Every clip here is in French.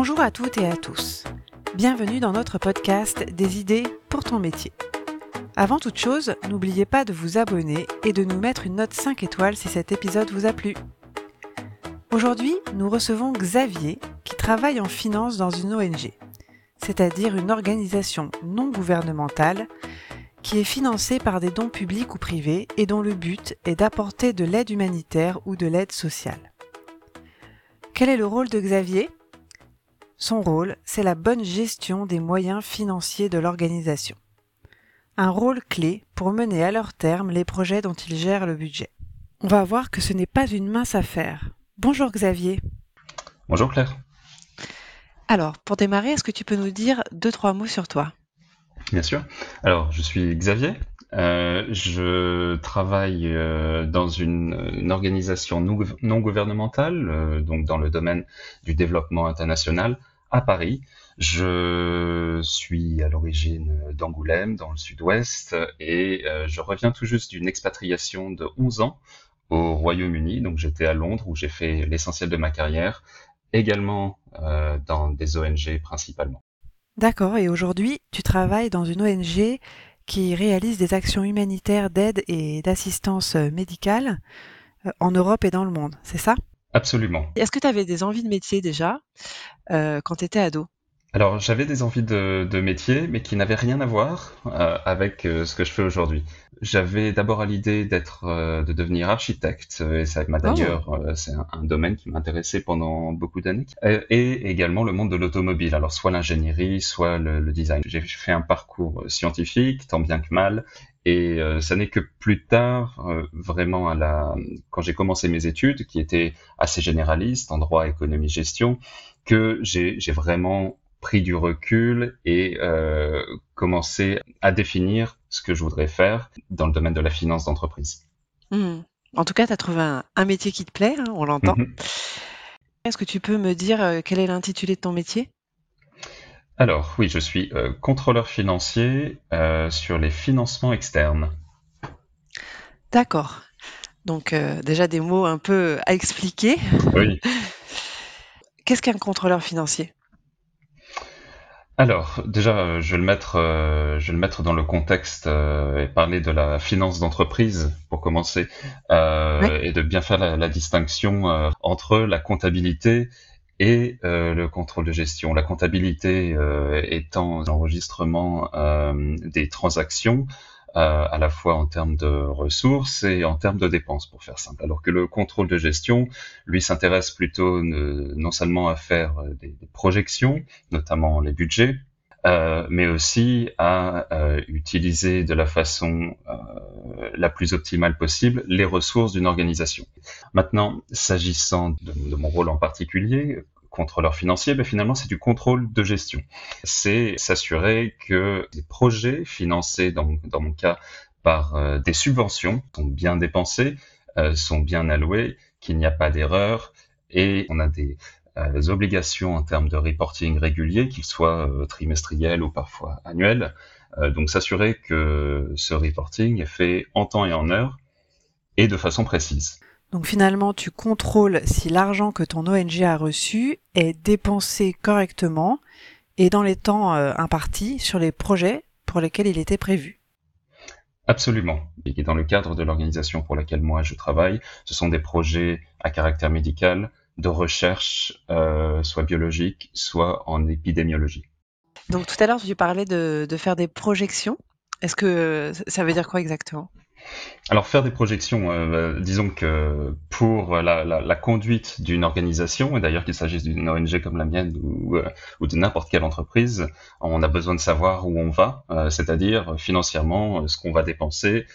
Bonjour à toutes et à tous. Bienvenue dans notre podcast Des idées pour ton métier. Avant toute chose, n'oubliez pas de vous abonner et de nous mettre une note 5 étoiles si cet épisode vous a plu. Aujourd'hui, nous recevons Xavier qui travaille en finance dans une ONG, c'est-à-dire une organisation non gouvernementale qui est financée par des dons publics ou privés et dont le but est d'apporter de l'aide humanitaire ou de l'aide sociale. Quel est le rôle de Xavier? Son rôle, c'est la bonne gestion des moyens financiers de l'organisation. Un rôle clé pour mener à leur terme les projets dont il gère le budget. On va voir que ce n'est pas une mince affaire. Bonjour Xavier. Bonjour Claire. Alors, pour démarrer, est-ce que tu peux nous dire deux, trois mots sur toi? Bien sûr. Alors, je suis Xavier. Euh, je travaille euh, dans une, organisation non, gouvernementale, euh, donc dans le domaine du développement international à Paris. Je suis à l'origine d'Angoulême, dans le sud-ouest, et je reviens tout juste d'une expatriation de 11 ans au Royaume-Uni. Donc j'étais à Londres où j'ai fait l'essentiel de ma carrière, également dans des ONG principalement. D'accord, et aujourd'hui tu travailles dans une ONG qui réalise des actions humanitaires d'aide et d'assistance médicale euh, en Europe et dans le monde, c'est ça? Absolument. Est-ce que tu avais des envies de métier déjà euh, quand tu étais ado? Alors j'avais des envies de, de, métier, mais qui n'avaient rien à voir euh, avec euh, ce que je fais aujourd'hui. J'avais d'abord à l'idée d'être, de devenir architecte, et ça m'a oh. d'ailleurs, c'est un, domaine qui m'intéressait pendant beaucoup d'années, et, également le monde de l'automobile. Alors soit l'ingénierie, soit le, le design. J'ai fait un parcours scientifique, tant bien que mal, et ça n'est que plus tard, vraiment à la, quand j'ai commencé mes études, qui étaient assez généralistes en droit, économie, gestion, que j'ai vraiment pris du recul et euh, commencé à définir ce que je voudrais faire dans le domaine de la finance d'entreprise. Hmm. En tout cas, tu as trouvé un, métier qui te plaît, hein, on l'entend. Mhm. Est-ce que tu peux me dire euh, quel est l'intitulé de ton métier? Alors, oui, je suis euh, contrôleur financier sur les financements externes. D'accord. Donc, déjà des mots un peu à expliquer. Oui. Qu'est-ce qu'un contrôleur financier? Alors, déjà, euh, je vais le mettre, euh, je vais le mettre dans le contexte euh, et parler de la finance d'entreprise pour commencer, et de bien faire la, distinction entre la comptabilité et le contrôle de gestion. La comptabilité étant l'enregistrement des transactions, à la fois en termes de ressources et en termes de dépenses, pour faire simple. Alors que le contrôle de gestion, lui, s'intéresse plutôt non seulement à faire des, projections, notamment les budgets, euh, mais aussi à euh, utiliser de la façon euh, la plus optimale possible les ressources d'une organisation. Maintenant, s'agissant de, mon rôle en particulier, contrôleur financier, ben finalement, c'est du contrôle de gestion. C'est s'assurer que les projets financés, dans, mon cas, par des subventions sont bien dépensés, sont bien alloués, qu'il n'y a pas d'erreur et on a des euh, obligations en termes de reporting régulier, qu'ils soient trimestriels ou parfois annuels. donc s'assurer que ce reporting est fait en temps et en heure et de façon précise. Donc finalement, tu contrôles si l'argent que ton ONG a reçu est dépensé correctement et dans les temps euh, impartis sur les projets pour lesquels il était prévu. Absolument. Et dans le cadre de l'organisation pour laquelle moi je travaille, ce sont des projets à caractère médical, de recherche, euh, soit biologique, soit en épidémiologie. Donc tout à l'heure, tu parlais de, de faire des projections. Est-ce que ça veut dire quoi exactement? Alors faire des projections, euh, disons que pour la, conduite d'une organisation, et d'ailleurs qu'il s'agisse d'une ONG comme la mienne ou, euh, de n'importe quelle entreprise, on a besoin de savoir où on va, euh, c'est-à-dire financièrement ce qu'on va dépenser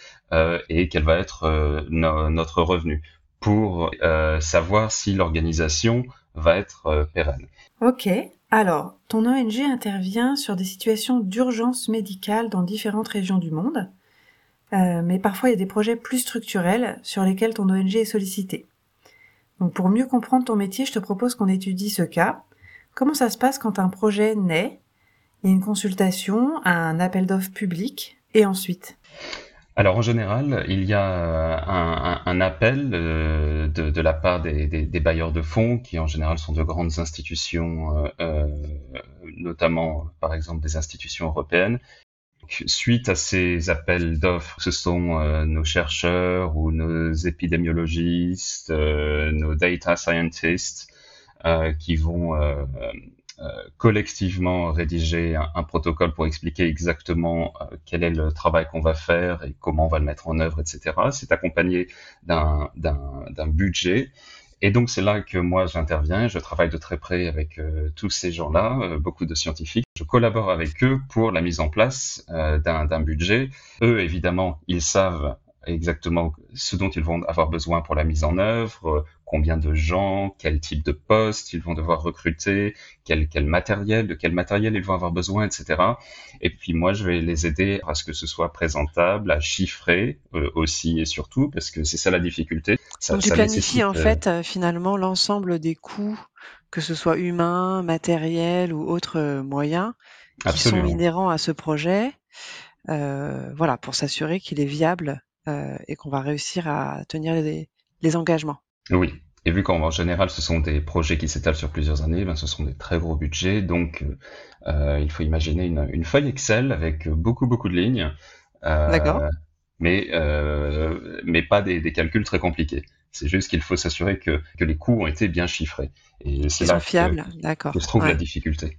et quel va être notre revenu pour savoir si l'organisation va être pérenne. Ok. Alors, ton ONG intervient sur des situations d'urgence médicale dans différentes régions du monde. Euh, mais parfois il y a des projets plus structurels sur lesquels ton ONG est sollicité. Donc pour mieux comprendre ton métier, je te propose qu'on étudie ce cas. Comment ça se passe quand un projet naît? Il y a une consultation, un appel d'offres public, et ensuite? Alors en général, il y a un, appel de, la part des, bailleurs de fonds, qui en général sont de grandes institutions, notamment par exemple des institutions européennes, Suite à ces appels d'offres, ce sont euh, nos chercheurs ou nos épidémiologistes, euh, nos data scientists euh, qui vont collectivement rédiger un, protocole pour expliquer exactement quel est le travail qu'on va faire et comment on va le mettre en œuvre, etc. C'est accompagné d'un budget et donc c'est là que moi j'interviens, je travaille de très près avec euh, tous ces gens-là, euh, beaucoup de scientifiques. Je collabore avec eux pour la mise en place euh, d'un budget. Eux, évidemment, ils savent exactement ce dont ils vont avoir besoin pour la mise en œuvre, combien de gens, quel type de poste ils vont devoir recruter, quel, quel matériel, de quel matériel ils vont avoir besoin, etc. Et puis moi, je vais les aider à ce que ce soit présentable, à chiffrer euh, aussi et surtout, parce que c'est ça la difficulté. Ça, Donc tu planifies en euh, fait euh, finalement l'ensemble des coûts, que ce soit humain, matériel ou autres moyens, qui sont inhérents à ce projet. voilà, pour s'assurer qu'il est viable et qu'on va réussir à tenir les engagements. Oui. Et vu qu'en général, ce sont des projets qui s'étalent sur plusieurs années, ben, ce sont des très gros budgets. Donc, euh, il faut imaginer une, une, feuille Excel avec beaucoup, beaucoup de lignes. Euh, D'accord. Mais, euh, mais pas des, des, calculs très compliqués. C'est juste qu'il faut s'assurer que, que, les coûts ont été bien chiffrés. Et c'est là fiables. D'accord. que se trouve la difficulté.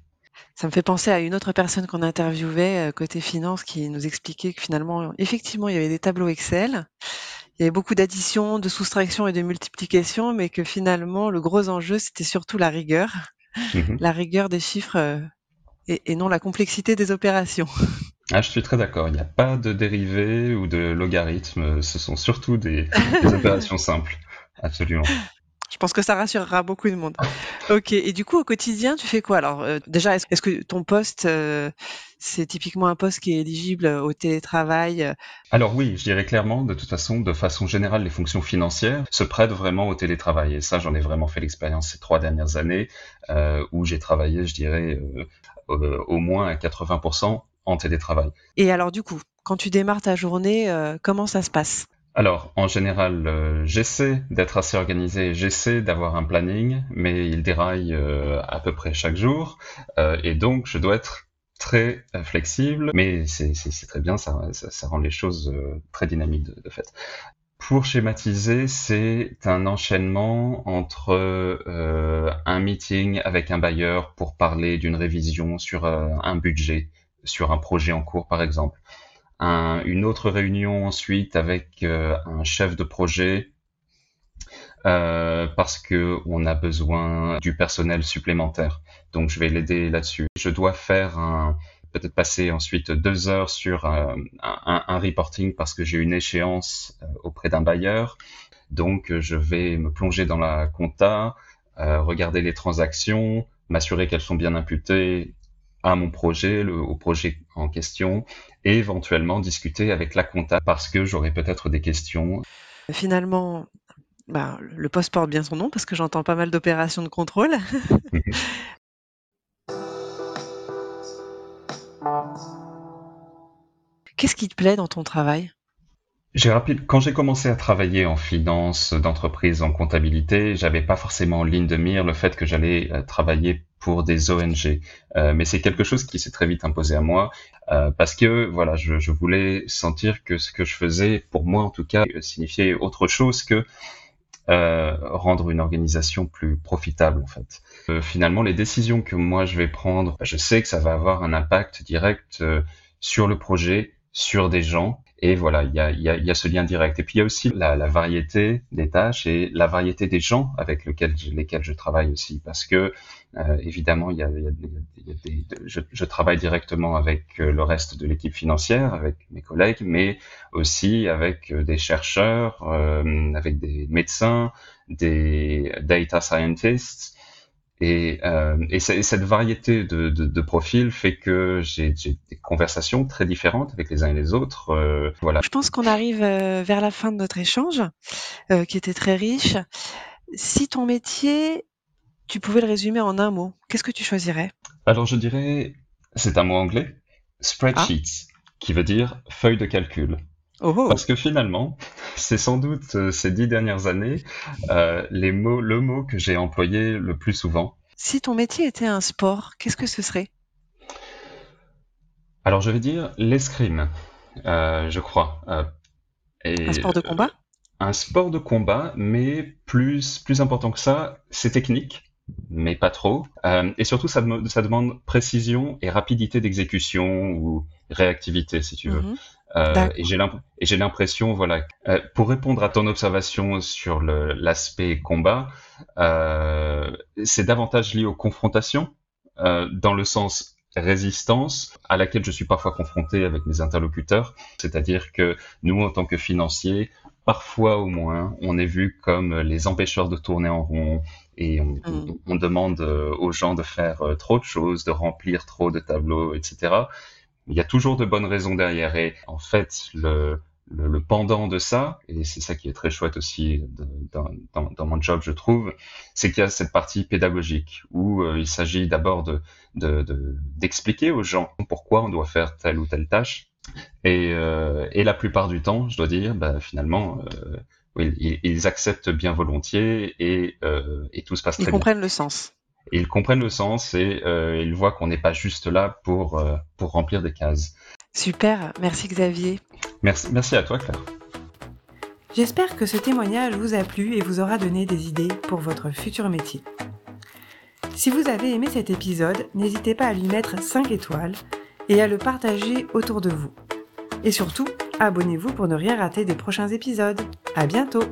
Ça me fait penser à une autre personne qu'on interviewait euh, côté finance qui nous expliquait que finalement, effectivement, il y avait des tableaux Excel il y avait beaucoup d'addition, de soustraction et de multiplication, mais que finalement, le gros enjeu, c'était surtout la rigueur, mhm. la rigueur des chiffres euh, et, non la complexité des opérations. Ah, je suis très d'accord. Il n'y a pas de dérivés ou de logarithmes. Ce sont surtout des, opérations simples. Absolument. Je pense que ça rassurera beaucoup de monde. Ok. Et du coup, au quotidien, tu fais quoi Alors, euh, déjà, est-ce que ton poste, euh, c'est typiquement un poste qui est éligible au télétravail? Alors oui, je dirais clairement, de toute façon, de façon générale, les fonctions financières se prêtent vraiment au télétravail. Et ça, j'en ai vraiment fait l'expérience ces trois dernières années, euh, où j'ai travaillé, je dirais, au moins à 80% en télétravail. Et alors, du coup, quand tu démarres ta journée, comment ça se passe? Alors, en général, euh, j'essaie d'être assez organisé, j'essaie d'avoir un planning, mais il déraille euh, à peu près chaque jour, euh, et donc je dois être très flexible, mais c'est très bien, ça, ça, rend les choses très dynamiques de, fait. Pour schématiser, c'est un enchaînement entre un meeting avec un bailleur pour parler d'une révision sur un budget, sur un projet en cours par exemple une autre réunion ensuite avec euh, un chef de projet euh, parce que on a besoin du personnel supplémentaire. Donc je vais l'aider là-dessus. Je dois faire un peut-être passer ensuite deux heures sur euh, un, reporting parce que j'ai une échéance auprès d'un bailleur. Donc je vais me plonger dans la compta, regarder les transactions, m'assurer qu'elles sont bien imputées à mon projet, au projet en question, et éventuellement discuter avec la compta parce que j'aurai peut-être des questions. Finalement, bah, le poste porte bien son nom parce que j'entends pas mal d'opérations de contrôle. Qu'est-ce qui te plaît dans ton travail? J'ai rapide, quand j'ai commencé à travailler en finance d'entreprise, en comptabilité, j'avais pas forcément en ligne de mire le fait que j'allais euh, travailler pour des ONG. Euh, mais c'est quelque chose qui s'est très vite imposé à moi euh, parce que voilà, je, je, voulais sentir que ce que je faisais, pour moi en tout cas, signifiait autre chose que euh, rendre une organisation plus profitable en fait. Euh, finalement, les décisions que moi je vais prendre, je sais que ça va avoir un impact direct sur le projet, sur des gens et voilà, il y a, ce lien direct. Et puis il y a aussi la, variété des tâches et la variété des gens avec lesquels, je travaille aussi. Parce que euh, évidemment, il y a, des, je, je, travaille directement avec euh, le reste de l'équipe financière, avec mes collègues, mais aussi avec euh, des chercheurs, avec des médecins, des data scientists. Et, euh, et, cette variété de, de, de, profils fait que j'ai des conversations très différentes avec les uns et les autres. Euh, voilà. Je pense qu'on arrive euh, vers la fin de notre échange, euh, qui était très riche. Si ton métier, tu pouvais le résumer en un mot, qu'est-ce que tu choisirais? Alors je dirais, c'est un mot anglais, spreadsheets, ah. qui veut dire feuille de calcul. Oh. Parce que finalement, c'est sans doute euh, ces dix dernières années euh, les mots, le mot que j'ai employé le plus souvent. Si ton métier était un sport, qu'est-ce que ce serait? Alors je vais dire l'escrime, euh, je crois. un sport de combat? Un sport de combat, mais plus, plus important que ça, c'est technique mais pas trop. et surtout, ça, ça, demande précision et rapidité d'exécution ou réactivité, si tu veux. Mhm. Euh, et j'ai l'impression, voilà, euh, pour répondre à ton observation sur l'aspect combat, euh, c'est davantage lié aux confrontations, dans le sens résistance à laquelle je suis parfois confronté avec mes interlocuteurs. C'est-à-dire que nous, en tant que financiers, parfois au moins, on est vu comme les empêcheurs de tourner en rond et on, mm. on demande aux gens de faire trop de choses, de remplir trop de tableaux, etc il y a toujours de bonnes raisons derrière. Et en fait, le, le, pendant de ça, et c'est ça qui est très chouette aussi dans, dans, dans mon job, je trouve, c'est qu'il y a cette partie pédagogique où euh, il s'agit d'abord de, d'expliquer de, aux gens pourquoi on doit faire telle ou telle tâche. Et, euh, et la plupart du temps, je dois dire, bah, finalement, euh, ils, ils, acceptent bien volontiers et, euh, et tout se passe très bien. Ils comprennent le sens ils comprennent le sens et euh, ils voient qu'on n'est pas juste là pour, euh, pour remplir des cases. Super, merci Xavier. Merci, merci à toi Claire. J'espère que ce témoignage vous a plu et vous aura donné des idées pour votre futur métier. Si vous avez aimé cet épisode, n'hésitez pas à lui mettre 5 étoiles et à le partager autour de vous. Et surtout, abonnez-vous pour ne rien rater des prochains épisodes. À bientôt!